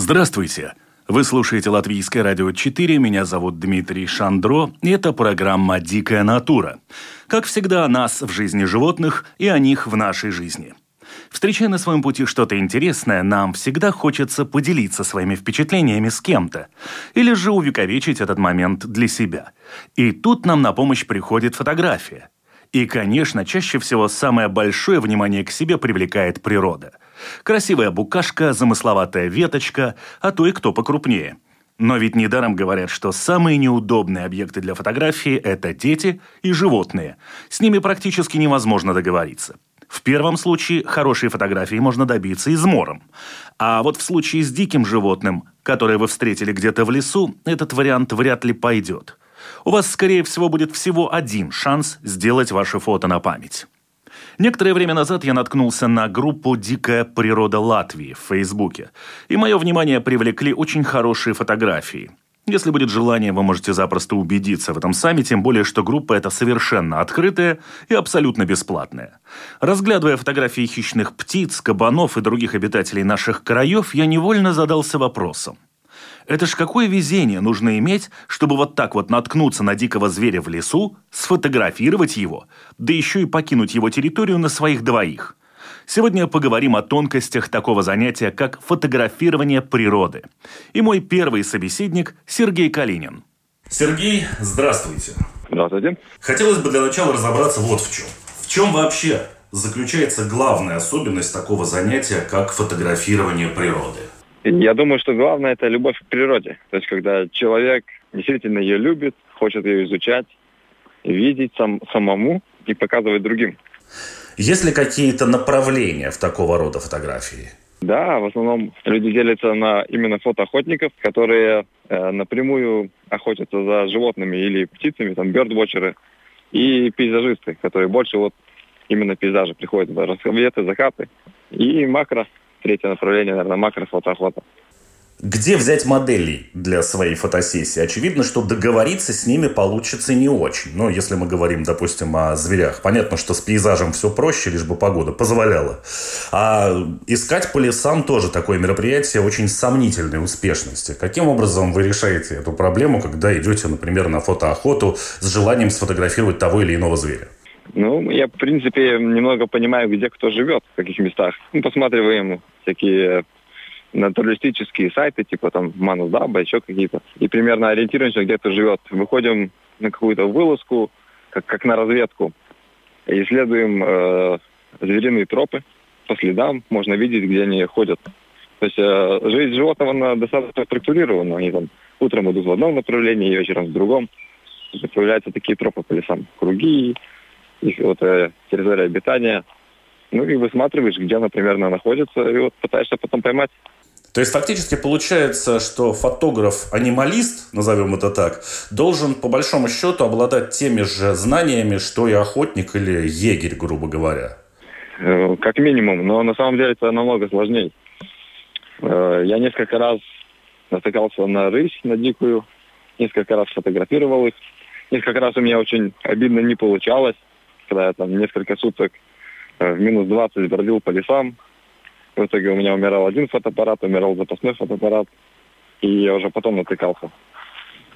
Здравствуйте! Вы слушаете Латвийское радио 4, меня зовут Дмитрий Шандро, и это программа «Дикая натура». Как всегда, о нас в жизни животных и о них в нашей жизни. Встречая на своем пути что-то интересное, нам всегда хочется поделиться своими впечатлениями с кем-то, или же увековечить этот момент для себя. И тут нам на помощь приходит фотография. И, конечно, чаще всего самое большое внимание к себе привлекает природа – Красивая букашка, замысловатая веточка, а то и кто покрупнее. Но ведь недаром говорят, что самые неудобные объекты для фотографии – это дети и животные. С ними практически невозможно договориться. В первом случае хорошие фотографии можно добиться измором. А вот в случае с диким животным, которое вы встретили где-то в лесу, этот вариант вряд ли пойдет. У вас, скорее всего, будет всего один шанс сделать ваше фото на память. Некоторое время назад я наткнулся на группу «Дикая природа Латвии» в Фейсбуке, и мое внимание привлекли очень хорошие фотографии. Если будет желание, вы можете запросто убедиться в этом сами, тем более, что группа эта совершенно открытая и абсолютно бесплатная. Разглядывая фотографии хищных птиц, кабанов и других обитателей наших краев, я невольно задался вопросом. Это ж какое везение нужно иметь, чтобы вот так вот наткнуться на дикого зверя в лесу, сфотографировать его, да еще и покинуть его территорию на своих двоих. Сегодня поговорим о тонкостях такого занятия, как фотографирование природы. И мой первый собеседник Сергей Калинин. Сергей, здравствуйте. Здравствуйте. Хотелось бы для начала разобраться вот в чем. В чем вообще заключается главная особенность такого занятия, как фотографирование природы? Я думаю, что главное это любовь к природе. То есть, когда человек действительно ее любит, хочет ее изучать, видеть сам, самому и показывать другим. Есть ли какие-то направления в такого рода фотографии? Да, в основном люди делятся на именно фотоохотников, которые э, напрямую охотятся за животными или птицами, там бёрдвотчеры, и пейзажисты, которые больше вот именно пейзажи приходят, рассветы, закаты, и макро третье направление, наверное, макрофотоохота. Где взять моделей для своей фотосессии? Очевидно, что договориться с ними получится не очень. Но если мы говорим, допустим, о зверях, понятно, что с пейзажем все проще, лишь бы погода позволяла. А искать по лесам тоже такое мероприятие очень сомнительной успешности. Каким образом вы решаете эту проблему, когда идете, например, на фотоохоту с желанием сфотографировать того или иного зверя? Ну, я, в принципе, немного понимаю, где кто живет, в каких местах. Мы посматриваем всякие натуралистические сайты, типа там Манусдаба, еще какие-то. И примерно ориентируемся, где кто живет. Выходим на какую-то вылазку, как, как на разведку. Исследуем э, звериные тропы по следам. Можно видеть, где они ходят. То есть э, жизнь животного она достаточно структурирована. Они там утром идут в одном направлении, вечером в другом. Появляются такие тропы по лесам. Круги, их вот э, территория обитания. Ну и высматриваешь, где она примерно находится, и вот пытаешься потом поймать. То есть фактически получается, что фотограф-анималист, назовем это так, должен по большому счету обладать теми же знаниями, что и охотник или егерь, грубо говоря. Э, как минимум, но на самом деле это намного сложнее. Э, я несколько раз натыкался на рысь, на дикую, несколько раз фотографировал их. Несколько раз у меня очень обидно не получалось когда я там несколько суток э, в минус 20 бродил по лесам. В итоге у меня умирал один фотоаппарат, умирал запасной фотоаппарат, и я уже потом натыкался.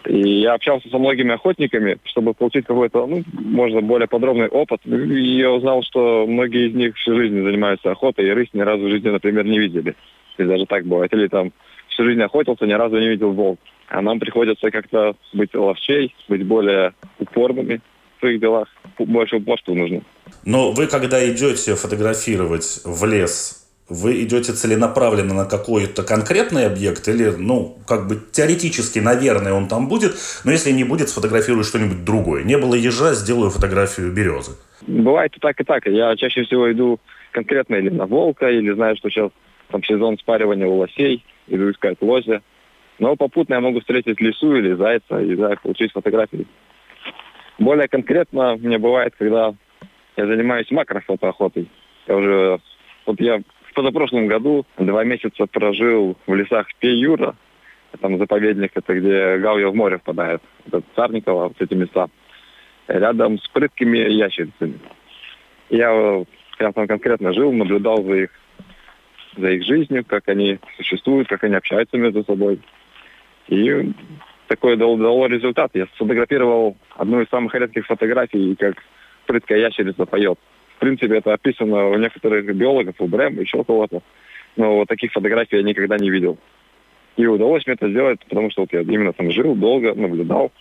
И я общался со многими охотниками, чтобы получить какой-то, ну, можно более подробный опыт. И я узнал, что многие из них всю жизнь занимаются охотой, и рысь ни разу в жизни, например, не видели. И даже так бывает. Или там всю жизнь охотился, ни разу не видел волк. А нам приходится как-то быть ловчей, быть более упорными, своих делах больше упорства нужно. Но вы, когда идете фотографировать в лес, вы идете целенаправленно на какой-то конкретный объект или, ну, как бы теоретически, наверное, он там будет, но если не будет, сфотографирую что-нибудь другое. Не было ежа, сделаю фотографию березы. Бывает и так, и так. Я чаще всего иду конкретно или на волка, или знаю, что сейчас там сезон спаривания у лосей, иду искать лося. Но попутно я могу встретить лису или зайца и да, получить фотографии. Более конкретно мне бывает, когда я занимаюсь макрофотоохотой. Я уже... Вот я в позапрошлом году два месяца прожил в лесах Пей-Юра. Там заповедник, это где Гауя в море впадает. Это Царниково, вот эти места. Рядом с прыткими ящерицами. Я, я там конкретно жил, наблюдал за их, за их жизнью, как они существуют, как они общаются между собой. И такое дало, дало результат. Я сфотографировал одну из самых редких фотографий, как прыткая ящерица поет. В принципе, это описано у некоторых биологов, у Брэм, еще у кого-то. Но вот таких фотографий я никогда не видел. И удалось мне это сделать, потому что вот я именно там жил, долго наблюдал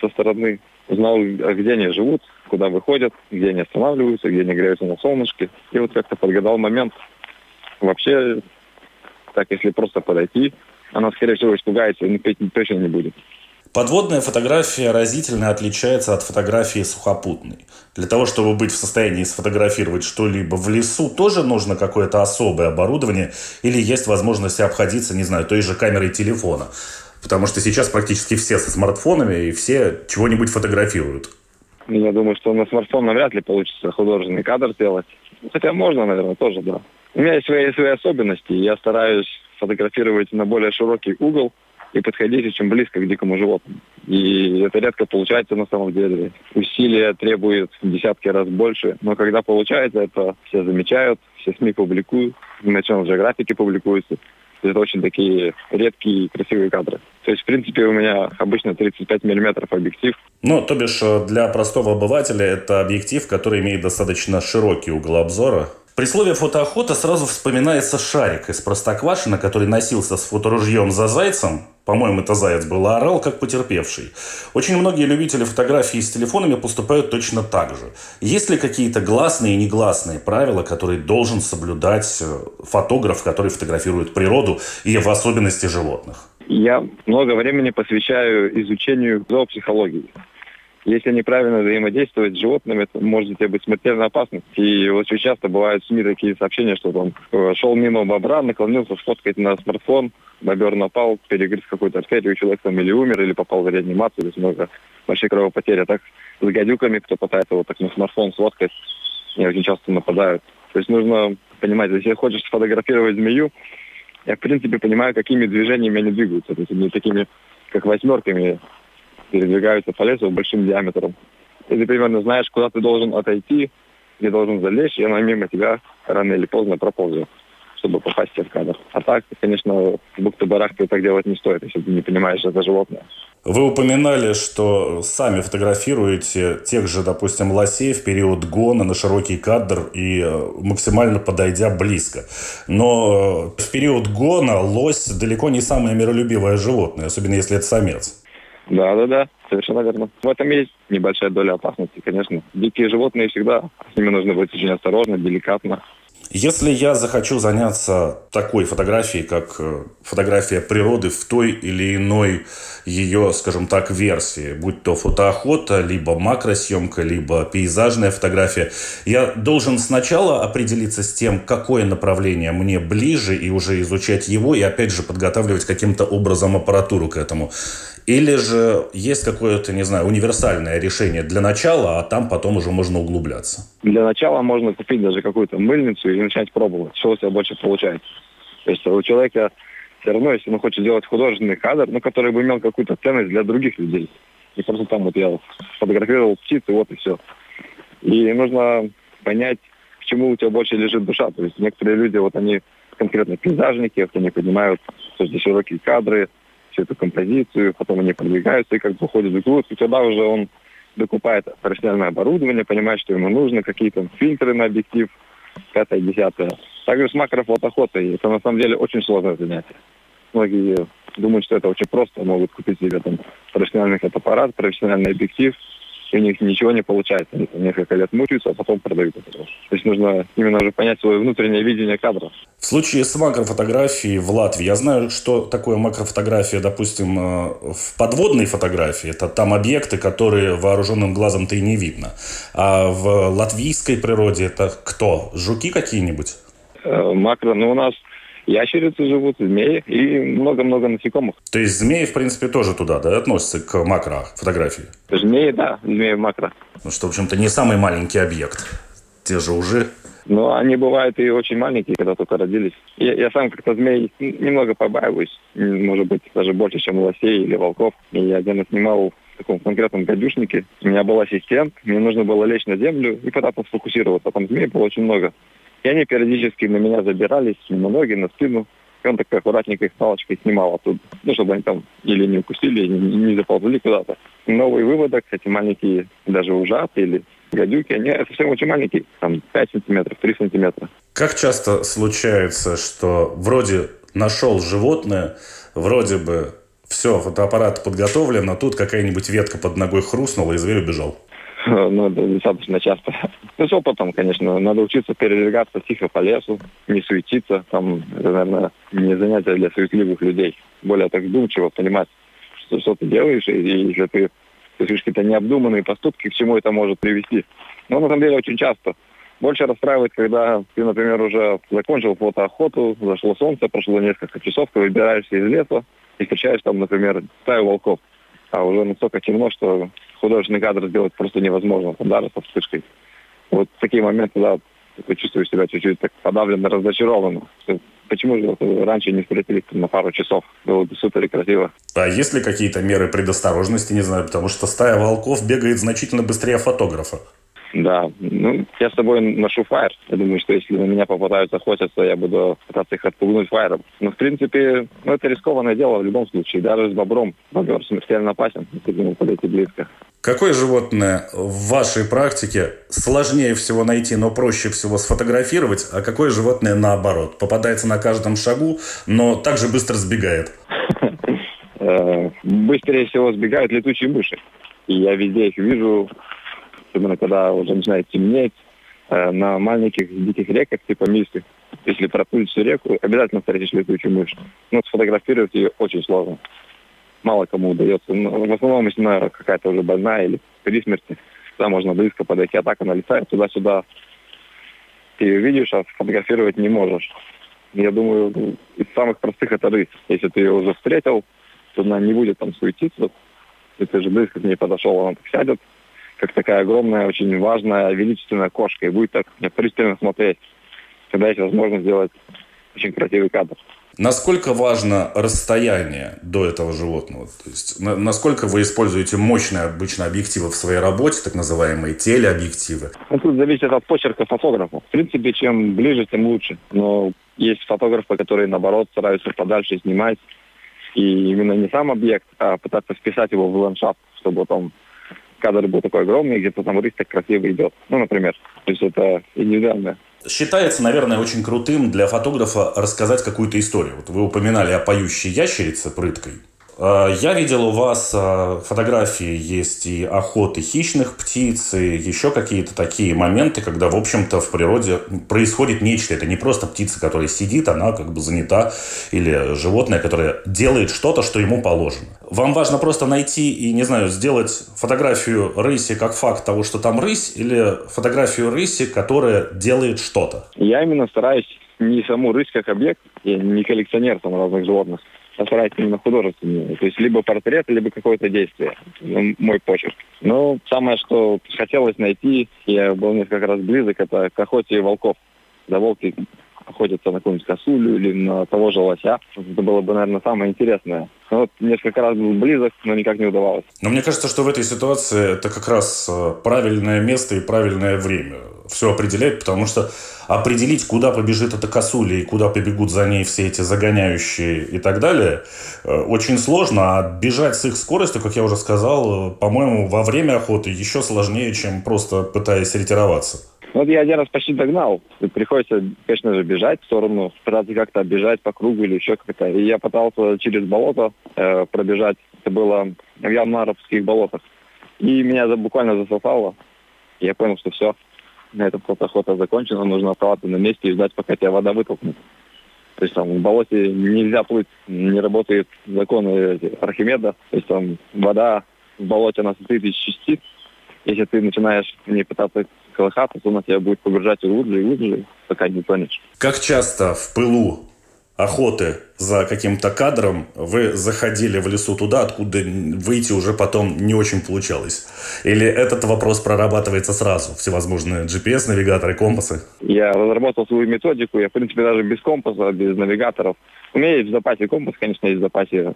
со стороны, узнал, где они живут, куда выходят, где они останавливаются, где они греются на солнышке. И вот как-то подгадал момент. Вообще, так, если просто подойти, она, скорее всего, испугается и петь точно не будет. Подводная фотография разительно отличается от фотографии сухопутной. Для того, чтобы быть в состоянии сфотографировать что-либо в лесу, тоже нужно какое-то особое оборудование или есть возможность обходиться, не знаю, той же камерой телефона. Потому что сейчас практически все со смартфонами и все чего-нибудь фотографируют. Я думаю, что на смартфон навряд ли получится художественный кадр сделать. Хотя можно, наверное, тоже, да. У меня есть свои, свои особенности. Я стараюсь фотографировать на более широкий угол и подходить очень близко к дикому животному. И это редко получается на самом деле. Усилия требует в десятки раз больше, но когда получается, это все замечают, все СМИ публикуют, в National Geographic публикуются. Это очень такие редкие и красивые кадры. То есть, в принципе, у меня обычно 35 миллиметров объектив. Ну, то бишь, э, для простого обывателя это объектив, который имеет достаточно широкий угол обзора, при слове фотоохота сразу вспоминается шарик из Простоквашина, который носился с фоторужьем за зайцем. По-моему, это заяц был, а орал как потерпевший. Очень многие любители фотографий с телефонами поступают точно так же. Есть ли какие-то гласные и негласные правила, которые должен соблюдать э, фотограф, который фотографирует природу и в особенности животных? Я много времени посвящаю изучению зоопсихологии. Если неправильно взаимодействовать с животными, это может быть смертельно опасно. И очень часто бывают в СМИ такие сообщения, что он э, шел мимо бобра, наклонился сфоткать на смартфон, бобер напал, перегрыз какую-то артерию, человек там или умер, или попал в реанимацию, то есть много большие кровопотери. А так с гадюками, кто пытается вот так на смартфон сфоткать, они очень часто нападают. То есть нужно понимать, если хочешь сфотографировать змею, я в принципе понимаю, какими движениями они двигаются. То есть не такими, как восьмерками передвигаются по лесу большим диаметром. И ты примерно знаешь, куда ты должен отойти, где должен залезть, и она мимо тебя рано или поздно проползет, чтобы попасть в кадр. А так, конечно, в бухты-барахты так делать не стоит, если ты не понимаешь это животное. Вы упоминали, что сами фотографируете тех же, допустим, лосей в период гона на широкий кадр и э, максимально подойдя близко. Но э, в период гона лось далеко не самое миролюбивое животное, особенно если это самец. Да, да, да, совершенно верно. В этом есть небольшая доля опасности, конечно. Дикие животные всегда, с ними нужно быть очень осторожно, деликатно. Если я захочу заняться такой фотографией, как э, фотография природы в той или иной ее, скажем так, версии, будь то фотоохота, либо макросъемка, либо пейзажная фотография, я должен сначала определиться с тем, какое направление мне ближе, и уже изучать его, и опять же подготавливать каким-то образом аппаратуру к этому. Или же есть какое-то, не знаю, универсальное решение для начала, а там потом уже можно углубляться? Для начала можно купить даже какую-то мыльницу и начать пробовать, что у тебя больше получается. То есть у человека все равно, если он хочет сделать художественный кадр, ну, который бы имел какую-то ценность для других людей. И просто там вот я фотографировал птицы, вот и все. И нужно понять, к чему у тебя больше лежит душа. То есть некоторые люди, вот они конкретно пейзажники, вот они поднимают широкие кадры, всю эту композицию, потом они продвигаются и как бы уходят в груз, и тогда уже он докупает профессиональное оборудование, понимает, что ему нужно, какие-то фильтры на объектив, пятое, десятое. Также с макрофотоохотой. Это на самом деле очень сложное занятие. Многие думают, что это очень просто, могут купить себе там профессиональный фотоаппарат, профессиональный объектив, и у них ничего не получается. Они несколько лет мучаются, а потом продают это. То есть нужно именно уже понять свое внутреннее видение кадра. В случае с макрофотографией в Латвии, я знаю, что такое макрофотография, допустим, э, в подводной фотографии. Это там объекты, которые вооруженным глазом-то и не видно. А в латвийской природе это кто? Жуки какие-нибудь? Э, макро, ну у нас ящерицы живут, змеи и много-много насекомых. То есть змеи, в принципе, тоже туда, да, относятся к макро фотографии? Змеи, да, змеи макро. Ну, что, в общем-то, не самый маленький объект. Те же уже но они бывают и очень маленькие, когда только родились. Я, я сам как-то змей немного побаиваюсь, может быть, даже больше, чем лосей или волков. И я один снимал в таком конкретном гадюшнике. У меня был ассистент, мне нужно было лечь на землю и пытаться сфокусироваться. Там змей было очень много. И они периодически на меня забирались, на ноги, на спину. И он так аккуратненько их палочкой снимал оттуда. Ну, чтобы они там или не укусили, или не заползли куда-то. Новый выводок, эти маленькие даже ужаты или гадюки, они совсем очень маленькие, там 5 сантиметров, 3 сантиметра. Как часто случается, что вроде нашел животное, вроде бы все, фотоаппарат подготовлен, а тут какая-нибудь ветка под ногой хрустнула, и зверь убежал? Ну, достаточно часто. Ну, с опытом, конечно. Надо учиться передвигаться тихо по лесу, не суетиться. Там, это, наверное, не занятие для суетливых людей. Более так вдумчиво понимать, что, что ты делаешь, и, и если ты совершишь какие-то необдуманные поступки, к чему это может привести. Но на самом деле очень часто. Больше расстраивает, когда ты, например, уже закончил фотоохоту, зашло солнце, прошло несколько часов, ты выбираешься из леса и встречаешь там, например, стаю волков. А уже настолько темно, что художественный кадр сделать просто невозможно, там, даже со вспышкой. Вот в такие моменты, да, ты чувствуешь себя чуть-чуть так подавленно, разочарованно. Почему же раньше не встретились на пару часов? Было бы супер и красиво. А есть ли какие-то меры предосторожности, не знаю, потому что стая волков бегает значительно быстрее фотографа? Да, ну, я с собой ношу фаер. Я думаю, что если на меня попытаются охотиться, я буду пытаться их отпугнуть фаером. Но, в принципе, ну, это рискованное дело в любом случае. Даже с бобром бобер смертельно опасен, если к нему подойти близко. Какое животное в вашей практике сложнее всего найти, но проще всего сфотографировать, а какое животное наоборот? Попадается на каждом шагу, но также быстро сбегает? Э, быстрее всего сбегают летучие мыши. И я везде их вижу, особенно когда уже начинает темнеть, э, на маленьких диких реках, типа Мисли. Если проплыть всю реку, обязательно встретишь летучую мышь. Но сфотографировать ее очень сложно. Мало кому удается. Но в основном, если она какая-то уже больная или при смерти, тогда можно близко подойти, а так она летает туда-сюда. Ты ее видишь, а сфотографировать не можешь. Я думаю, из самых простых это рысь. Если ты ее уже встретил, то она не будет там суетиться. Если ты же близко к ней подошел, она так сядет, как такая огромная, очень важная, величественная кошка, и будет так пристально смотреть, когда есть возможность сделать очень красивый кадр. Насколько важно расстояние до этого животного? То есть, на, насколько вы используете мощные обычно объективы в своей работе, так называемые телеобъективы? Ну, тут зависит от почерка фотографа. В принципе, чем ближе, тем лучше. Но есть фотографы, которые, наоборот, стараются подальше снимать. И именно не сам объект, а пытаться вписать его в ландшафт, чтобы там кадр был такой огромный, где-то там рысь так красиво идет. Ну, например. То есть это индивидуально. Считается, наверное, очень крутым для фотографа рассказать какую-то историю. Вот вы упоминали о поющей ящерице прыткой. А, я видел у вас а, фотографии, есть и охоты хищных птиц, и еще какие-то такие моменты, когда, в общем-то, в природе происходит нечто. Это не просто птица, которая сидит, она как бы занята, или животное, которое делает что-то, что ему положено. Вам важно просто найти и, не знаю, сделать фотографию рыси как факт того, что там рысь, или фотографию рыси, которая делает что-то? Я именно стараюсь не саму рысь как объект, я не коллекционер там разных животных, постараюсь именно художественную. То есть либо портрет, либо какое-то действие. Мой почерк. Но самое, что хотелось найти, я был несколько раз близок, это к охоте волков. Да, волки охотятся на какую-нибудь косулю или на того же лося. Это было бы, наверное, самое интересное. Но вот несколько раз был близок, но никак не удавалось. Но мне кажется, что в этой ситуации это как раз э, правильное место и правильное время все определяет, потому что определить, куда побежит эта косуля и куда побегут за ней все эти загоняющие и так далее, э, очень сложно. А бежать с их скоростью, как я уже сказал, э, по-моему, во время охоты еще сложнее, чем просто пытаясь ретироваться. Вот я один раз почти догнал. И приходится, конечно же, бежать в сторону, пытаться как-то оббежать по кругу или еще как-то. И я пытался через болото э, пробежать. Это было в Ямнаровских болотах. И меня буквально засосало. Я понял, что все, на этом охота закончена, нужно оставаться на месте и ждать, пока тебя вода вытолкнет. То есть там в болоте нельзя плыть, не работает законы Архимеда. То есть там вода в болоте, она состоит из частиц. Если ты начинаешь не пытаться колыхаться, она тебя будет погружать глубже и глубже, пока не тонешь. Как часто в пылу охоты за каким-то кадром, вы заходили в лесу туда, откуда выйти уже потом не очень получалось? Или этот вопрос прорабатывается сразу? Всевозможные GPS-навигаторы, компасы? Я разработал свою методику. Я, в принципе, даже без компаса, без навигаторов. У меня есть в запасе компас, конечно, есть в запасе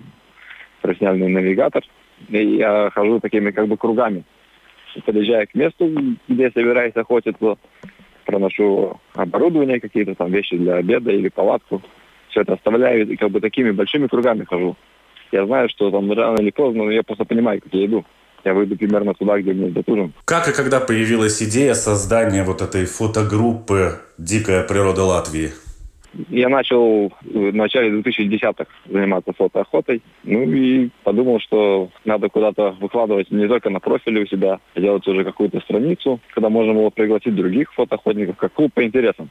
профессиональный навигатор. И я хожу такими как бы кругами. Подъезжая к месту, где собираюсь охотиться, проношу оборудование, какие-то там вещи для обеда или палатку. Все это оставляю и как бы такими большими кругами хожу. Я знаю, что там рано или поздно, но я просто понимаю, как я иду. Я выйду примерно туда, где мне идет ужин. Как и когда появилась идея создания вот этой фотогруппы «Дикая природа Латвии»? Я начал в начале 2010-х заниматься фотоохотой. Ну и подумал, что надо куда-то выкладывать не только на профиле у себя, а делать уже какую-то страницу, когда можно было пригласить других фотоохотников, как клуб по интересам.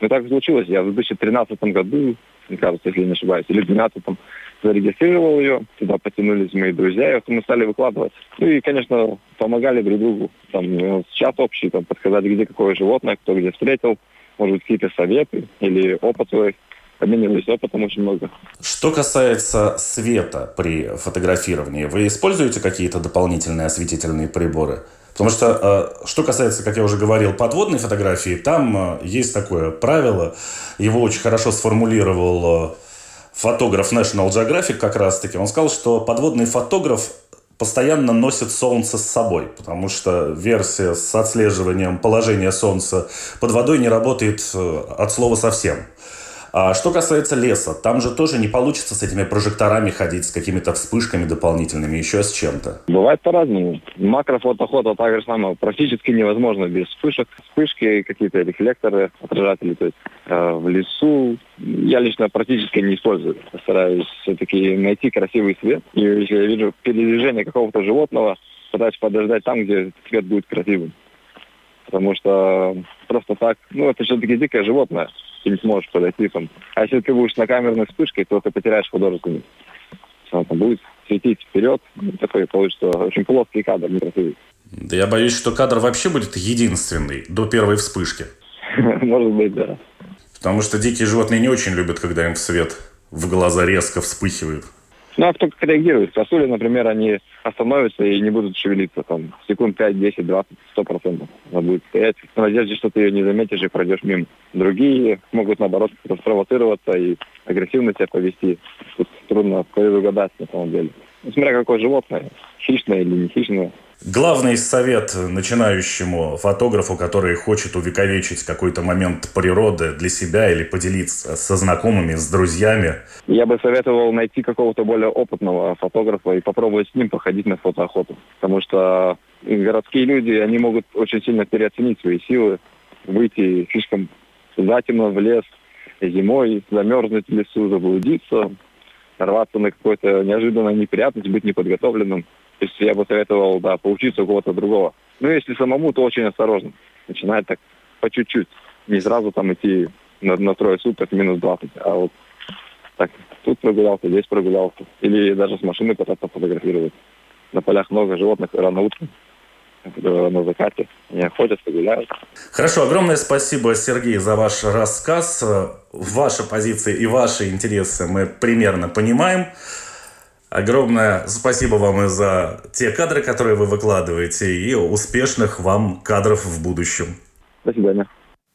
И так случилось. Я в 2013 году, мне кажется, если не ошибаюсь, или в 2012 зарегистрировал ее, туда потянулись мои друзья, и мы стали выкладывать. Ну и, конечно, помогали друг другу. Там чат общий, там, подсказать, где какое животное, кто где встретил, может какие-то советы или опыт свой. Обменивались опытом очень много. Что касается света при фотографировании, вы используете какие-то дополнительные осветительные приборы? Потому что, э, что касается, как я уже говорил, подводной фотографии, там э, есть такое правило, его очень хорошо сформулировал э, фотограф National Geographic как раз-таки. Он сказал, что подводный фотограф постоянно носит Солнце с собой, потому что версия с отслеживанием положения Солнца под водой не работает э, от слова совсем. А что касается леса, там же тоже не получится с этими прожекторами ходить, с какими-то вспышками дополнительными, еще с чем-то. Бывает по-разному. Макрофотоохота так же самое практически невозможно без вспышек. Вспышки, какие-то рефлекторы, отражатели. То есть э, в лесу я лично практически не использую. Стараюсь все-таки найти красивый свет. И если я вижу передвижение какого-то животного, пытаюсь подождать там, где цвет будет красивым. Потому что просто так, ну, это все-таки дикое животное ты не сможешь подойти там. А если ты будешь на камерной вспышке, то ты потеряешь художественность. Она там будет светить вперед, такой получится очень плоский кадр, некрасивый. Да я боюсь, что кадр вообще будет единственный до первой вспышки. Может быть, да. Потому что дикие животные не очень любят, когда им в свет в глаза резко вспыхивает. Ну, а кто как реагирует? Сосули, например, они остановятся и не будут шевелиться там секунд 5, 10, 20, 100 процентов. Она будет стоять в надежде, что ты ее не заметишь и пройдешь мимо. Другие могут, наоборот, спровоцироваться и агрессивно себя повести. Тут трудно предугадать на самом деле. Смотря какое животное, хищное или не хищное. Главный совет начинающему фотографу, который хочет увековечить какой-то момент природы для себя или поделиться со знакомыми, с друзьями. Я бы советовал найти какого-то более опытного фотографа и попробовать с ним походить на фотоохоту. Потому что городские люди, они могут очень сильно переоценить свои силы, выйти слишком затемно в лес зимой, замерзнуть в лесу, заблудиться, нарваться на какую-то неожиданную неприятность, быть неподготовленным. То есть я бы советовал, да, поучиться у кого-то другого. Ну, если самому, то очень осторожно. Начинать так по чуть-чуть. Не сразу там идти на, на трое суток минус 20, а вот так, тут прогулялся, здесь прогулялся. Или даже с машины пытаться фотографировать. На полях много животных рано утром на закате. Они охотятся, гуляют. Хорошо, огромное спасибо, Сергей, за ваш рассказ. Ваши позиции и ваши интересы мы примерно понимаем. Огромное спасибо вам и за те кадры, которые вы выкладываете, и успешных вам кадров в будущем. До свидания.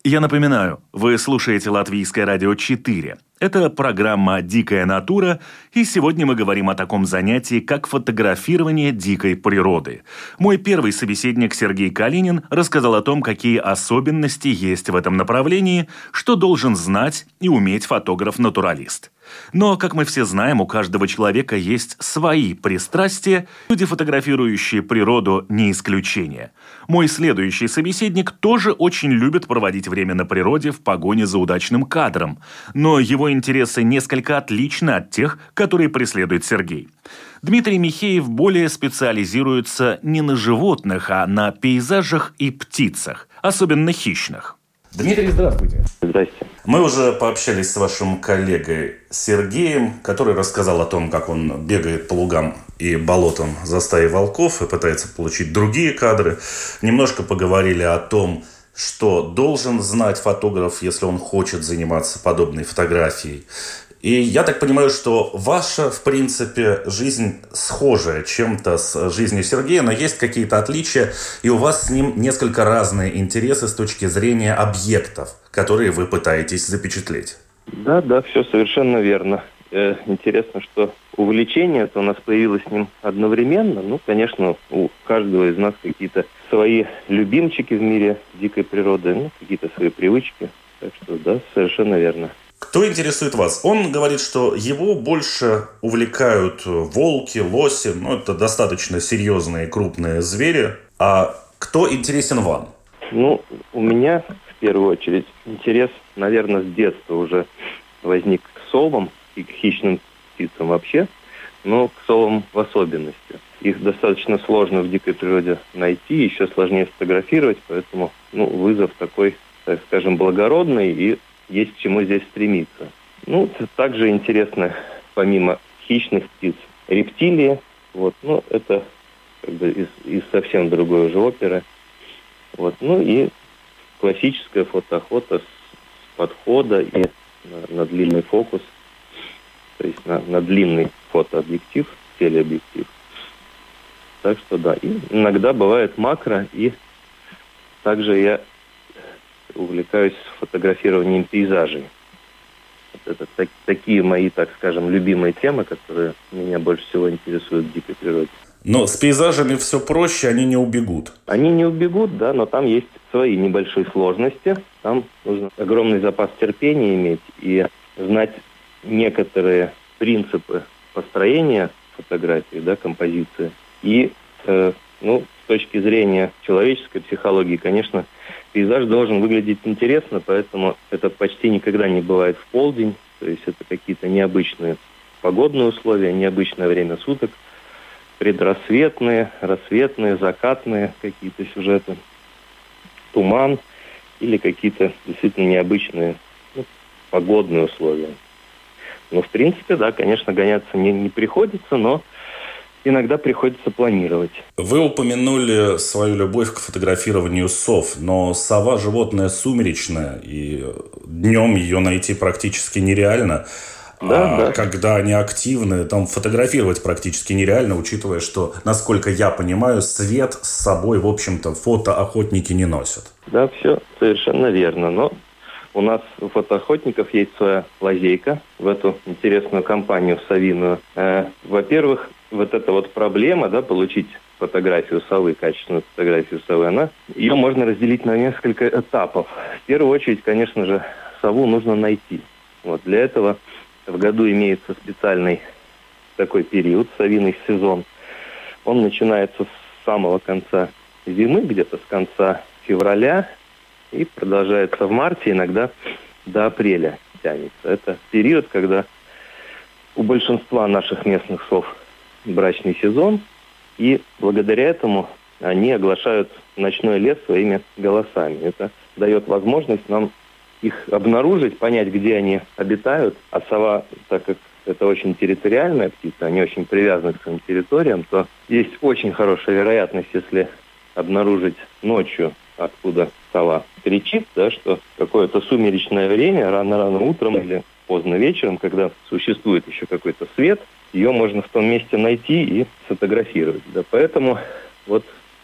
Я напоминаю, вы слушаете Латвийское радио 4. Это программа «Дикая натура», и сегодня мы говорим о таком занятии, как фотографирование дикой природы. Мой первый собеседник Сергей Калинин рассказал о том, какие особенности есть в этом направлении, что должен знать и уметь фотограф-натуралист – но, как мы все знаем, у каждого человека есть свои пристрастия, люди, фотографирующие природу, не исключение. Мой следующий собеседник тоже очень любит проводить время на природе в погоне за удачным кадром, но его интересы несколько отличны от тех, которые преследует Сергей. Дмитрий Михеев более специализируется не на животных, а на пейзажах и птицах, особенно хищных. Дмитрий, здравствуйте. Здрасте. Мы уже пообщались с вашим коллегой Сергеем, который рассказал о том, как он бегает по лугам и болотам за стаей волков и пытается получить другие кадры. Немножко поговорили о том, что должен знать фотограф, если он хочет заниматься подобной фотографией. И я так понимаю, что ваша, в принципе, жизнь схожая чем-то с жизнью Сергея, но есть какие-то отличия, и у вас с ним несколько разные интересы с точки зрения объектов, которые вы пытаетесь запечатлеть. Да, да, все совершенно верно. Э, интересно, что увлечение это у нас появилось с ним одновременно. Ну, конечно, у каждого из нас какие-то свои любимчики в мире дикой природы, ну, какие-то свои привычки. Так что, да, совершенно верно. Кто интересует вас? Он говорит, что его больше увлекают волки, лоси, ну, это достаточно серьезные крупные звери. А кто интересен вам? Ну, у меня в первую очередь интерес, наверное, с детства уже возник к совам и к хищным птицам вообще, но к совам в особенности. Их достаточно сложно в дикой природе найти, еще сложнее сфотографировать, поэтому ну, вызов такой, так скажем, благородный и есть к чему здесь стремиться. Ну, также интересно, помимо хищных птиц, рептилии. Вот, ну, это как бы из, из совсем другой уже оперы. Вот, ну и классическая фотоохота с подхода и на, на длинный фокус, то есть на, на длинный фотообъектив, телеобъектив. Так что да, и иногда бывает макро, и также я увлекаюсь фотографированием пейзажей. Это так, такие мои, так скажем, любимые темы, которые меня больше всего интересуют в дикой природе. Но с пейзажами все проще, они не убегут. Они не убегут, да, но там есть свои небольшие сложности. Там нужно огромный запас терпения иметь и знать некоторые принципы построения фотографии, да, композиции. И, э, ну, с точки зрения человеческой психологии, конечно, Пейзаж должен выглядеть интересно, поэтому это почти никогда не бывает в полдень. То есть это какие-то необычные погодные условия, необычное время суток, предрассветные, рассветные, закатные какие-то сюжеты, туман или какие-то действительно необычные ну, погодные условия. Ну, в принципе, да, конечно, гоняться не, не приходится, но иногда приходится планировать. Вы упомянули свою любовь к фотографированию сов, но сова животное сумеречное, и днем ее найти практически нереально. Да, а да. когда они активны, там фотографировать практически нереально, учитывая, что, насколько я понимаю, свет с собой, в общем-то, фотоохотники не носят. Да, все совершенно верно. Но у нас у фотоохотников есть своя лазейка в эту интересную компанию совиную. Э, во-первых, вот эта вот проблема, да, получить фотографию совы, качественную фотографию совы, она, ее можно разделить на несколько этапов. В первую очередь, конечно же, сову нужно найти. Вот для этого в году имеется специальный такой период, совиный сезон. Он начинается с самого конца зимы, где-то с конца февраля, и продолжается в марте, иногда до апреля тянется. Это период, когда у большинства наших местных сов брачный сезон, и благодаря этому они оглашают ночной лес своими голосами. Это дает возможность нам их обнаружить, понять, где они обитают. А сова, так как это очень территориальная птица, они очень привязаны к своим территориям, то есть очень хорошая вероятность, если обнаружить ночью, откуда сова кричит, да, что какое-то сумеречное время, рано-рано утром или поздно вечером, когда существует еще какой-то свет, ее можно в том месте найти и сфотографировать. Да, поэтому вот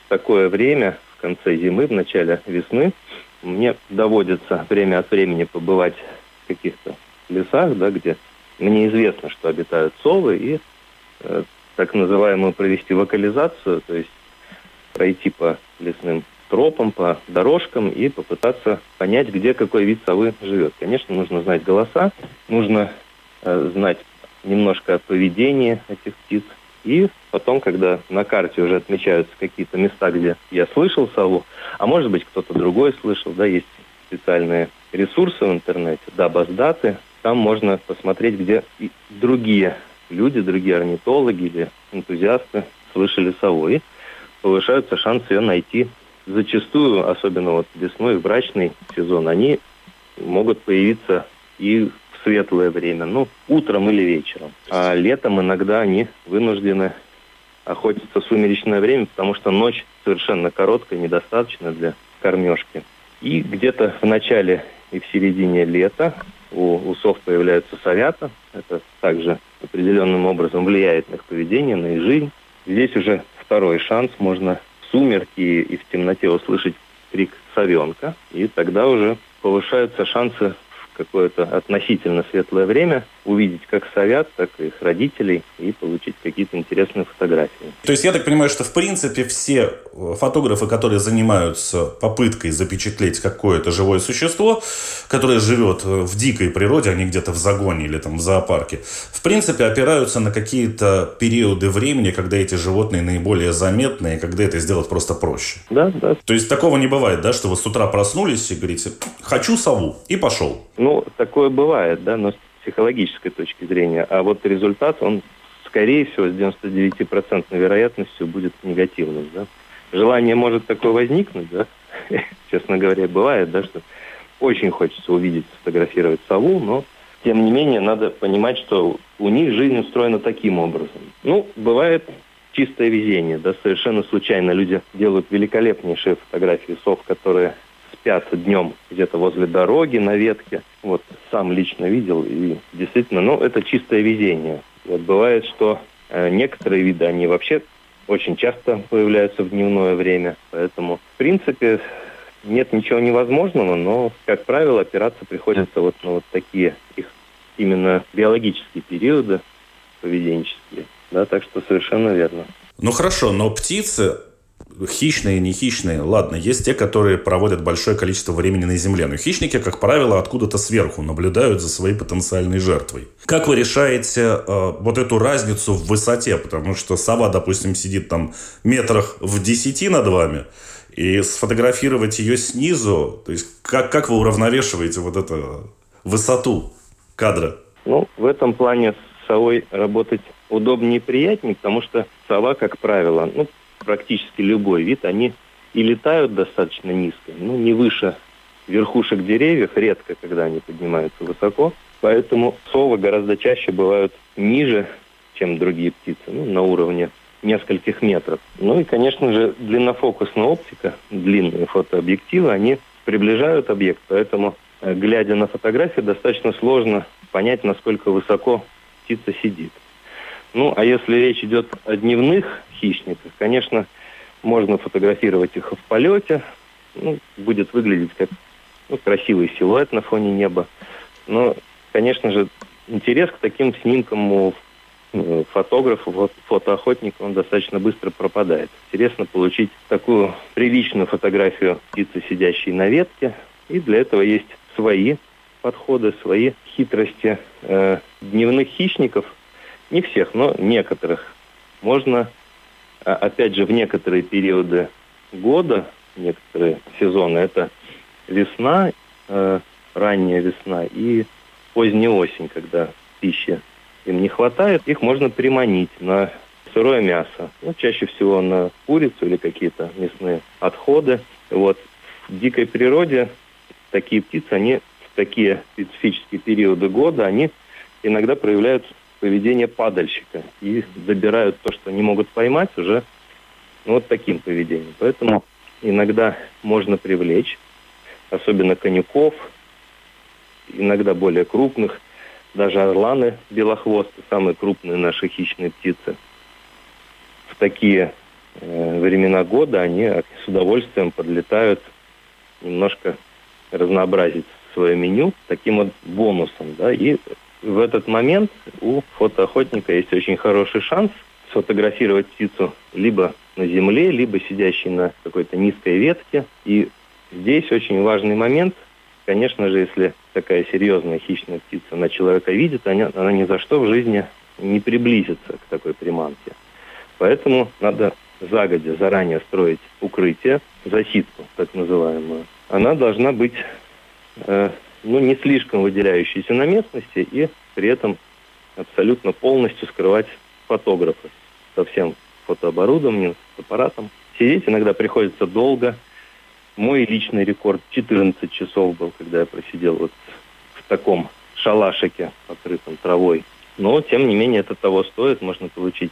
такое время в конце зимы, в начале весны мне доводится время от времени побывать в каких-то лесах, да, где мне известно, что обитают совы, и э, так называемую провести вокализацию, то есть пройти по лесным тропам, по дорожкам и попытаться понять, где какой вид совы живет. Конечно, нужно знать голоса, нужно э, знать немножко о поведении этих птиц. И потом, когда на карте уже отмечаются какие-то места, где я слышал сову, а может быть кто-то другой слышал, да, есть специальные ресурсы в интернете, да, баздаты, там можно посмотреть, где и другие люди, другие орнитологи или энтузиасты слышали сову, и повышаются шансы ее найти. Зачастую, особенно вот весной, в брачный сезон, они могут появиться и светлое время, ну, утром или вечером. А летом иногда они вынуждены охотиться в сумеречное время, потому что ночь совершенно короткая, недостаточно для кормежки. И где-то в начале и в середине лета у усов появляются совята. Это также определенным образом влияет на их поведение, на их жизнь. Здесь уже второй шанс. Можно в сумерки и в темноте услышать крик совенка. И тогда уже повышаются шансы какое-то относительно светлое время, увидеть как совят, так и их родителей и получить какие-то интересные фотографии. То есть я так понимаю, что в принципе все э, фотографы, которые занимаются попыткой запечатлеть какое-то живое существо, которое живет э, в дикой природе, а не где-то в загоне или там в зоопарке, в принципе опираются на какие-то периоды времени, когда эти животные наиболее заметны, и когда это сделать просто проще. Да, да. То есть такого не бывает, да, что вы с утра проснулись и говорите, хочу сову, и пошел. Ну, такое бывает, да, но психологической точки зрения. А вот результат, он, скорее всего, с 99% вероятностью будет негативным, да. Желание может такое возникнуть, да, честно говоря, бывает, да, что очень хочется увидеть, сфотографировать сову, но тем не менее надо понимать, что у них жизнь устроена таким образом. Ну, бывает чистое везение, да, совершенно случайно люди делают великолепнейшие фотографии сов, которые спят днем где-то возле дороги на ветке. Вот сам лично видел и действительно, ну, это чистое везение. Вот бывает, что э, некоторые виды, они вообще очень часто появляются в дневное время. Поэтому, в принципе, нет ничего невозможного, но, как правило, опираться приходится вот на вот такие их именно биологические периоды поведенческие. Да, так что совершенно верно. Ну хорошо, но птицы, хищные, не хищные, ладно, есть те, которые проводят большое количество времени на земле, но хищники, как правило, откуда-то сверху наблюдают за своей потенциальной жертвой. Как вы решаете э, вот эту разницу в высоте? Потому что сова, допустим, сидит там метрах в десяти над вами, и сфотографировать ее снизу, то есть как, как вы уравновешиваете вот эту высоту кадра? Ну, в этом плане с совой работать удобнее и приятнее, потому что сова, как правило, ну, практически любой вид, они и летают достаточно низко, ну, не выше верхушек деревьев, редко, когда они поднимаются высоко. Поэтому совы гораздо чаще бывают ниже, чем другие птицы, ну, на уровне нескольких метров. Ну и, конечно же, длиннофокусная оптика, длинные фотообъективы, они приближают объект, поэтому, э, глядя на фотографии, достаточно сложно понять, насколько высоко птица сидит. Ну, а если речь идет о дневных хищниках, конечно, можно фотографировать их в полете. Ну, будет выглядеть как ну, красивый силуэт на фоне неба. Но, конечно же, интерес к таким снимкам у э, фотографа, вот, фотоохотника, он достаточно быстро пропадает. Интересно получить такую приличную фотографию птицы, сидящей на ветке. И для этого есть свои подходы, свои хитрости. Э, дневных хищников не всех, но некоторых, можно, а, опять же, в некоторые периоды года, некоторые сезоны, это весна, э, ранняя весна и поздняя осень, когда пищи им не хватает, их можно приманить на сырое мясо. Ну, чаще всего на курицу или какие-то мясные отходы. Вот. В дикой природе такие птицы, они в такие специфические периоды года, они иногда проявляют поведение падальщика и забирают то, что не могут поймать уже ну, вот таким поведением. Поэтому иногда можно привлечь, особенно конюков, иногда более крупных, даже орланы белохвосты, самые крупные наши хищные птицы. В такие э, времена года они с удовольствием подлетают немножко разнообразить свое меню таким вот бонусом, да, и в этот момент у фотоохотника есть очень хороший шанс сфотографировать птицу либо на земле, либо сидящей на какой-то низкой ветке. И здесь очень важный момент. Конечно же, если такая серьезная хищная птица на человека видит, она, она ни за что в жизни не приблизится к такой приманке. Поэтому надо загодя, заранее строить укрытие, засидку так называемую. Она должна быть э, ну, не слишком выделяющиеся на местности и при этом абсолютно полностью скрывать фотографа со всем фотооборудованием, с аппаратом. Сидеть иногда приходится долго. Мой личный рекорд 14 часов был, когда я просидел вот в таком шалашике, покрытом травой. Но, тем не менее, это того стоит. Можно получить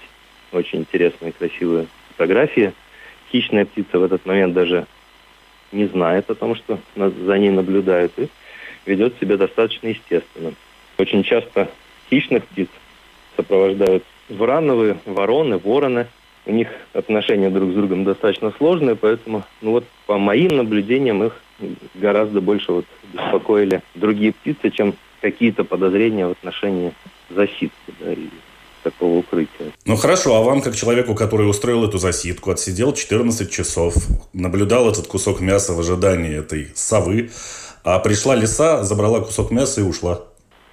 очень интересные, красивые фотографии. Хищная птица в этот момент даже не знает о том, что за ней наблюдают, и ведет себя достаточно естественно. Очень часто хищных птиц сопровождают врановые, вороны, вороны. У них отношения друг с другом достаточно сложные, поэтому, ну вот, по моим наблюдениям, их гораздо больше вот беспокоили другие птицы, чем какие-то подозрения в отношении засидки, да, или такого укрытия. Ну хорошо, а вам, как человеку, который устроил эту засидку, отсидел 14 часов, наблюдал этот кусок мяса в ожидании этой совы, а пришла лиса, забрала кусок мяса и ушла.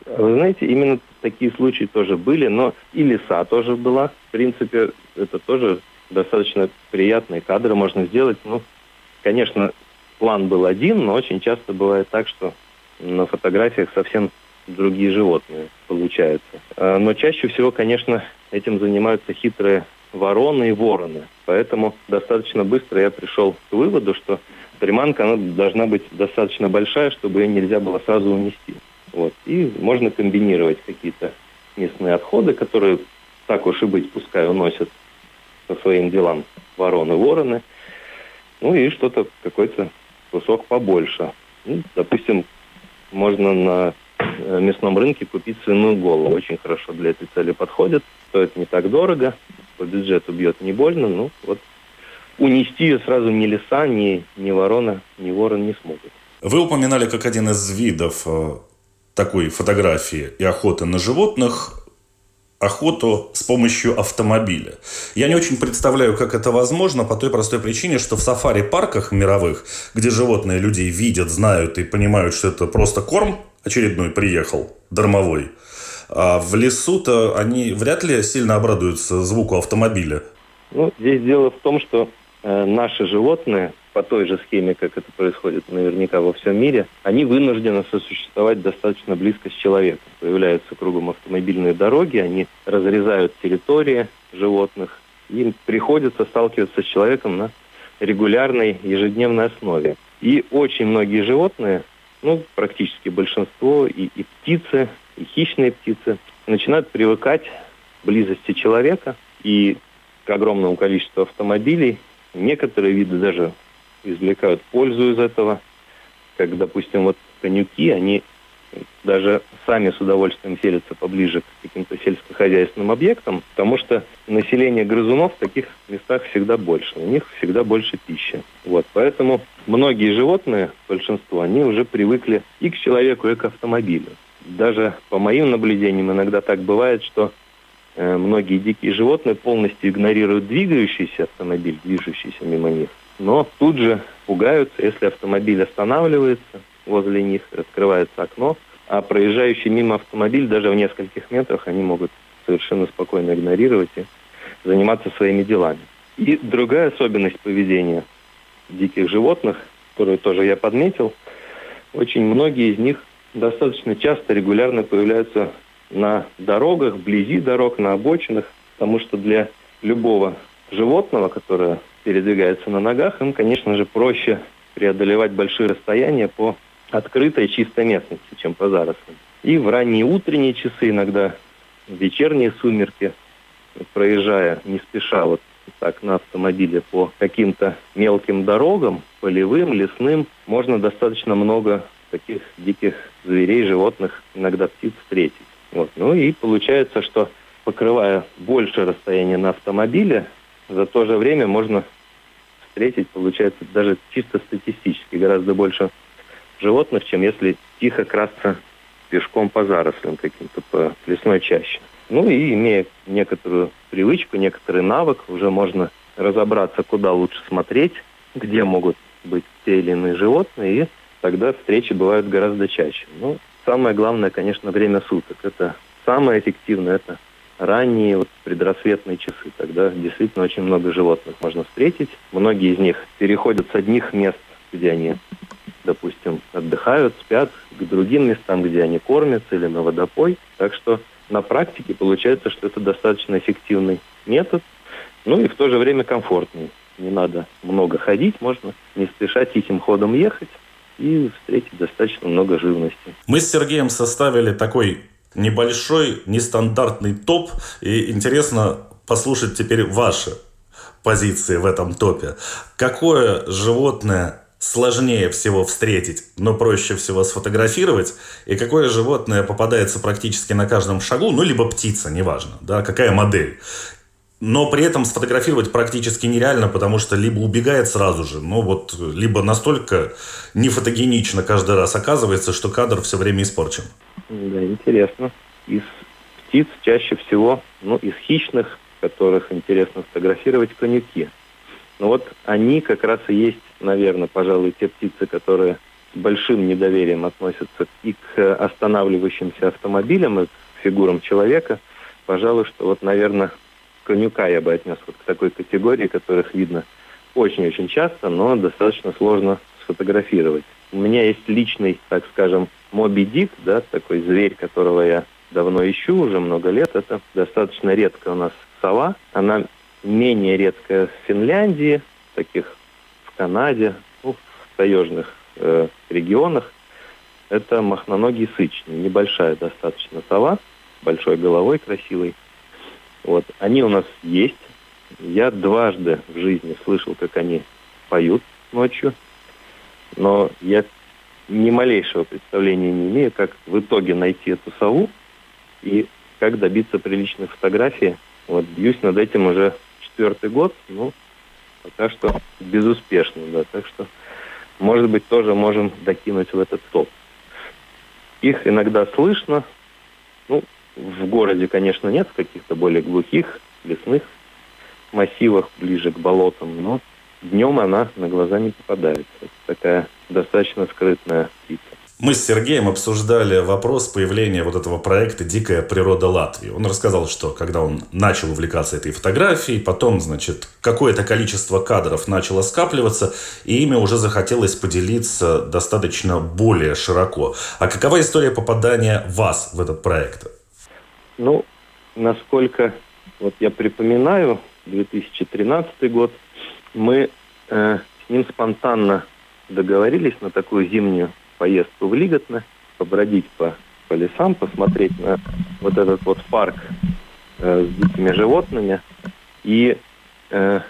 Вы знаете, именно такие случаи тоже были, но и лиса тоже была. В принципе, это тоже достаточно приятные кадры можно сделать. Ну, конечно, план был один, но очень часто бывает так, что на фотографиях совсем другие животные получаются. А, но чаще всего, конечно, этим занимаются хитрые вороны и вороны. Поэтому достаточно быстро я пришел к выводу, что приманка она должна быть достаточно большая, чтобы ее нельзя было сразу унести. Вот. И можно комбинировать какие-то местные отходы, которые так уж и быть, пускай уносят по своим делам вороны-вороны. Ну и что-то, какой-то кусок побольше. Ну, допустим, можно на э, мясном рынке купить свиную голову. Очень хорошо для этой цели подходит. Стоит не так дорого, по бюджету бьет не больно. Ну, вот унести ее сразу ни лиса, ни, ни ворона, ни ворон не смогут. Вы упоминали как один из видов э, такой фотографии и охоты на животных охоту с помощью автомобиля. Я не очень представляю, как это возможно, по той простой причине, что в сафари-парках мировых, где животные людей видят, знают и понимают, что это просто корм очередной приехал, дармовой, а в лесу-то они вряд ли сильно обрадуются звуку автомобиля. Ну, здесь дело в том, что наши животные по той же схеме, как это происходит наверняка во всем мире, они вынуждены сосуществовать достаточно близко с человеком. Появляются кругом автомобильные дороги, они разрезают территории животных, им приходится сталкиваться с человеком на регулярной ежедневной основе. И очень многие животные, ну, практически большинство, и, и птицы, и хищные птицы, начинают привыкать к близости человека и к огромному количеству автомобилей. Некоторые виды даже извлекают пользу из этого. Как, допустим, вот конюки, они даже сами с удовольствием селятся поближе к каким-то сельскохозяйственным объектам, потому что население грызунов в таких местах всегда больше, у них всегда больше пищи. Вот, поэтому многие животные, большинство, они уже привыкли и к человеку, и к автомобилю. Даже по моим наблюдениям иногда так бывает, что многие дикие животные полностью игнорируют двигающийся автомобиль, движущийся мимо них, но тут же пугаются, если автомобиль останавливается возле них, открывается окно, а проезжающий мимо автомобиль даже в нескольких метрах они могут совершенно спокойно игнорировать и заниматься своими делами. И другая особенность поведения диких животных, которую тоже я подметил, очень многие из них достаточно часто, регулярно появляются на дорогах, вблизи дорог, на обочинах, потому что для любого животного, которое передвигается на ногах, им, конечно же, проще преодолевать большие расстояния по открытой чистой местности, чем по зарослям. И в ранние утренние часы, иногда в вечерние сумерки, проезжая не спеша вот так на автомобиле по каким-то мелким дорогам, полевым, лесным, можно достаточно много таких диких зверей, животных, иногда птиц встретить. Вот. Ну и получается, что покрывая больше расстояния на автомобиле, за то же время можно встретить, получается, даже чисто статистически гораздо больше животных, чем если тихо красться пешком по зарослям каким-то, по лесной чаще. Ну и имея некоторую привычку, некоторый навык, уже можно разобраться, куда лучше смотреть, где могут быть те или иные животные, и тогда встречи бывают гораздо чаще. Ну, самое главное, конечно, время суток. Это самое эффективное, это ранние вот, предрассветные часы. Тогда действительно очень много животных можно встретить. Многие из них переходят с одних мест, где они, допустим, отдыхают, спят, к другим местам, где они кормятся или на водопой. Так что на практике получается, что это достаточно эффективный метод, ну и в то же время комфортный. Не надо много ходить, можно не спеша тихим ходом ехать и встретить достаточно много живности. Мы с Сергеем составили такой небольшой, нестандартный топ. И интересно послушать теперь ваши позиции в этом топе. Какое животное сложнее всего встретить, но проще всего сфотографировать, и какое животное попадается практически на каждом шагу, ну, либо птица, неважно, да, какая модель. Но при этом сфотографировать практически нереально, потому что либо убегает сразу же, ну вот, либо настолько нефотогенично каждый раз оказывается, что кадр все время испорчен. Да, интересно. Из птиц чаще всего, ну, из хищных, которых интересно фотографировать, конюки. Но вот они как раз и есть, наверное, пожалуй, те птицы, которые с большим недоверием относятся и к останавливающимся автомобилям, и к фигурам человека. Пожалуй, что вот, наверное, конюка я бы отнес вот к такой категории, которых видно очень-очень часто, но достаточно сложно сфотографировать. У меня есть личный, так скажем, Моби Дик, да, такой зверь, которого я давно ищу, уже много лет. Это достаточно редко у нас сова. Она менее редкая в Финляндии, таких в Канаде, ну, в таежных э, регионах. Это махноногий сыч, небольшая достаточно сова, большой головой красивой. Вот. Они у нас есть. Я дважды в жизни слышал, как они поют ночью, но я ни малейшего представления не имею, как в итоге найти эту сову и как добиться приличной фотографии. Вот бьюсь над этим уже четвертый год, ну, пока что безуспешно, да, так что, может быть, тоже можем докинуть в этот топ. Их иногда слышно, ну, в городе, конечно, нет, в каких-то более глухих, лесных массивах, ближе к болотам, но днем она на глаза не попадается. Это такая достаточно скрытная птица. Мы с Сергеем обсуждали вопрос появления вот этого проекта «Дикая природа Латвии». Он рассказал, что когда он начал увлекаться этой фотографией, потом, значит, какое-то количество кадров начало скапливаться, и ими уже захотелось поделиться достаточно более широко. А какова история попадания вас в этот проект? Ну, насколько вот я припоминаю, 2013 год, мы э, с ним спонтанно договорились на такую зимнюю поездку в Лиготно, побродить по, по лесам, посмотреть на вот этот вот парк э, с дикими животными. И э,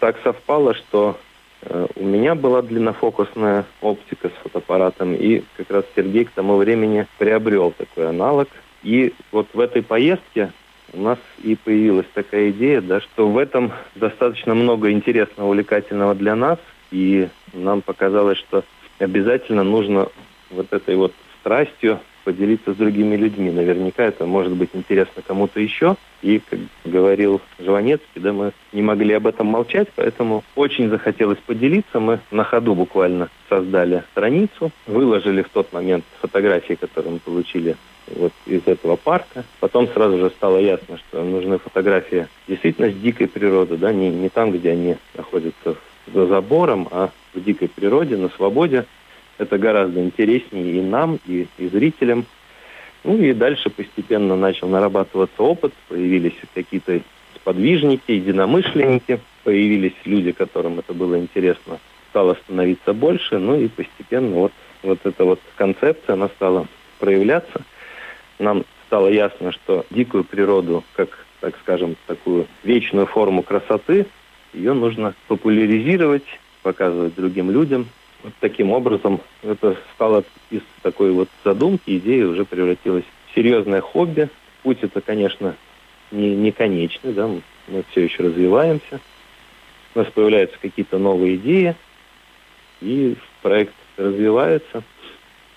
так совпало, что э, у меня была длиннофокусная оптика с фотоаппаратом, и как раз Сергей к тому времени приобрел такой аналог. И вот в этой поездке у нас и появилась такая идея, да, что в этом достаточно много интересного, увлекательного для нас, и нам показалось, что обязательно нужно вот этой вот страстью поделиться с другими людьми. Наверняка это может быть интересно кому-то еще. И, как говорил Жванецкий, да, мы не могли об этом молчать, поэтому очень захотелось поделиться. Мы на ходу буквально создали страницу, выложили в тот момент фотографии, которые мы получили вот из этого парка. Потом сразу же стало ясно, что нужны фотографии действительно с дикой природы, да, не, не там, где они находятся за забором, а в дикой природе, на свободе. Это гораздо интереснее и нам, и, и зрителям. Ну и дальше постепенно начал нарабатываться опыт, появились какие-то сподвижники, единомышленники, появились люди, которым это было интересно, стало становиться больше, ну и постепенно вот, вот эта вот концепция, она стала проявляться. Нам стало ясно, что дикую природу, как, так скажем, такую вечную форму красоты, ее нужно популяризировать, показывать другим людям. Вот таким образом это стало из такой вот задумки, идеи уже превратилось в серьезное хобби. Путь это, конечно, не, не конечный, да, мы все еще развиваемся. У нас появляются какие-то новые идеи, и проект развивается.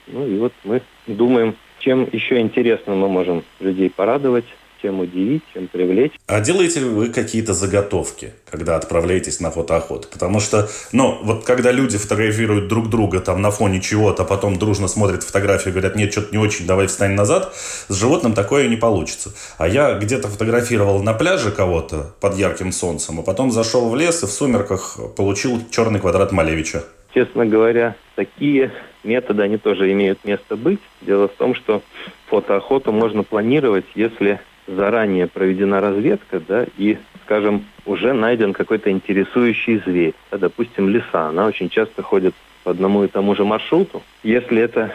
Ну и вот мы думаем, чем еще интересно мы можем людей порадовать, чем удивить, чем привлечь. А делаете ли вы какие-то заготовки, когда отправляетесь на фотоохоту? Потому что, ну, вот когда люди фотографируют друг друга там на фоне чего-то, а потом дружно смотрят фотографию и говорят, нет, что-то не очень, давай встань назад, с животным такое не получится. А я где-то фотографировал на пляже кого-то под ярким солнцем, а потом зашел в лес и в сумерках получил черный квадрат Малевича. Честно говоря, такие методы, они тоже имеют место быть. Дело в том, что фотоохоту можно планировать, если заранее проведена разведка, да, и, скажем, уже найден какой-то интересующий зверь. Да, допустим, лиса. Она очень часто ходит по одному и тому же маршруту. Если это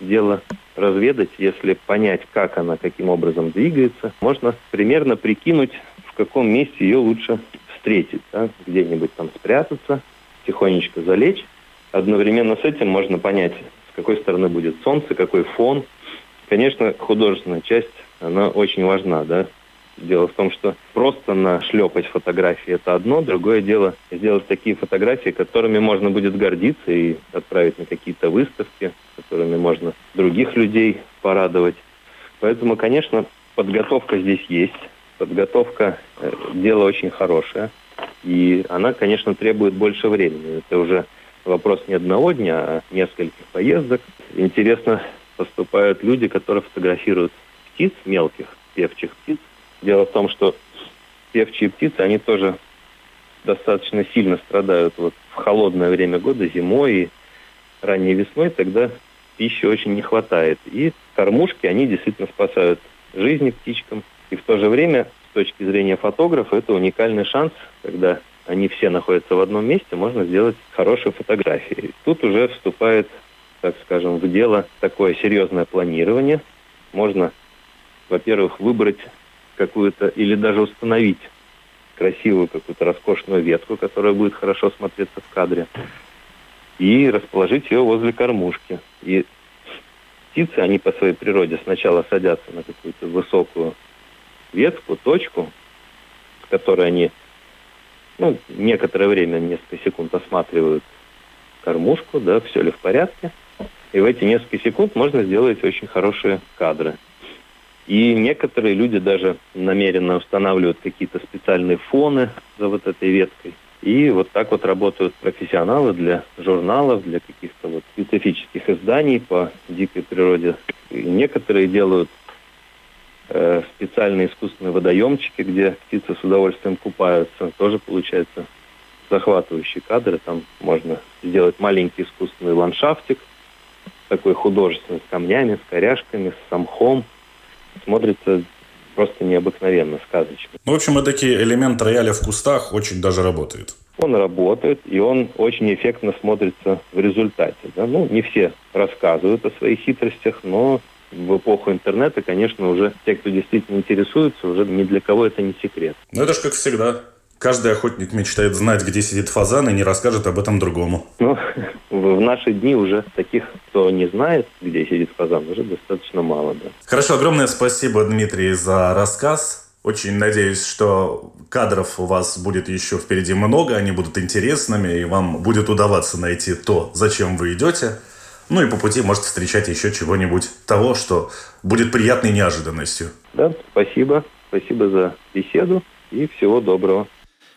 дело разведать, если понять, как она, каким образом двигается, можно примерно прикинуть, в каком месте ее лучше встретить. Да? Где-нибудь там спрятаться, тихонечко залечь одновременно с этим можно понять, с какой стороны будет солнце, какой фон. Конечно, художественная часть, она очень важна, да. Дело в том, что просто нашлепать фотографии – это одно, другое дело сделать такие фотографии, которыми можно будет гордиться и отправить на какие-то выставки, которыми можно других людей порадовать. Поэтому, конечно, подготовка здесь есть. Подготовка э, – дело очень хорошее. И она, конечно, требует больше времени. Это уже вопрос не одного дня, а нескольких поездок. Интересно поступают люди, которые фотографируют птиц мелких, певчих птиц. Дело в том, что певчие птицы, они тоже достаточно сильно страдают вот в холодное время года, зимой и ранней весной, тогда пищи очень не хватает. И кормушки, они действительно спасают жизни птичкам. И в то же время, с точки зрения фотографа, это уникальный шанс, когда они все находятся в одном месте, можно сделать хорошие фотографии. Тут уже вступает, так скажем, в дело такое серьезное планирование. Можно, во-первых, выбрать какую-то или даже установить красивую какую-то роскошную ветку, которая будет хорошо смотреться в кадре, и расположить ее возле кормушки. И птицы, они по своей природе сначала садятся на какую-то высокую ветку, точку, с которой они ну, некоторое время, несколько секунд осматривают кормушку, да, все ли в порядке. И в эти несколько секунд можно сделать очень хорошие кадры. И некоторые люди даже намеренно устанавливают какие-то специальные фоны за вот этой веткой. И вот так вот работают профессионалы для журналов, для каких-то вот специфических изданий по дикой природе. И некоторые делают Э, специальные искусственные водоемчики, где птицы с удовольствием купаются. Тоже получается захватывающие кадры. Там можно сделать маленький искусственный ландшафтик, такой художественный, с камнями, с коряшками, с самхом. Смотрится просто необыкновенно, сказочно. Ну, в общем, такие элемент рояля в кустах очень даже работает. Он работает, и он очень эффектно смотрится в результате. Да? Ну, не все рассказывают о своих хитростях, но в эпоху интернета, конечно, уже те, кто действительно интересуется, уже ни для кого это не секрет. Ну, это же как всегда. Каждый охотник мечтает знать, где сидит фазан, и не расскажет об этом другому. Ну, в наши дни уже таких, кто не знает, где сидит фазан, уже достаточно мало, да. Хорошо, огромное спасибо, Дмитрий, за рассказ. Очень надеюсь, что кадров у вас будет еще впереди много, они будут интересными, и вам будет удаваться найти то, зачем вы идете. Ну и по пути может встречать еще чего-нибудь того, что будет приятной неожиданностью. Да, спасибо. Спасибо за беседу и всего доброго.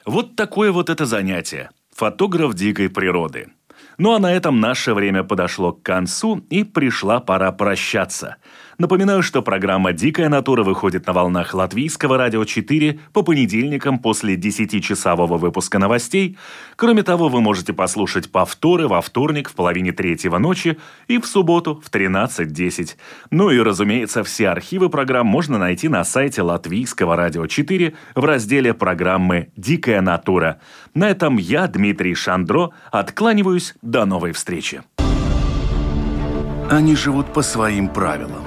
Вот такое вот это занятие. Фотограф дикой природы. Ну а на этом наше время подошло к концу и пришла пора прощаться – Напоминаю, что программа «Дикая натура» выходит на волнах Латвийского радио 4 по понедельникам после 10-часового выпуска новостей. Кроме того, вы можете послушать повторы во вторник в половине третьего ночи и в субботу в 13.10. Ну и, разумеется, все архивы программ можно найти на сайте Латвийского радио 4 в разделе программы «Дикая натура». На этом я, Дмитрий Шандро, откланиваюсь. До новой встречи. Они живут по своим правилам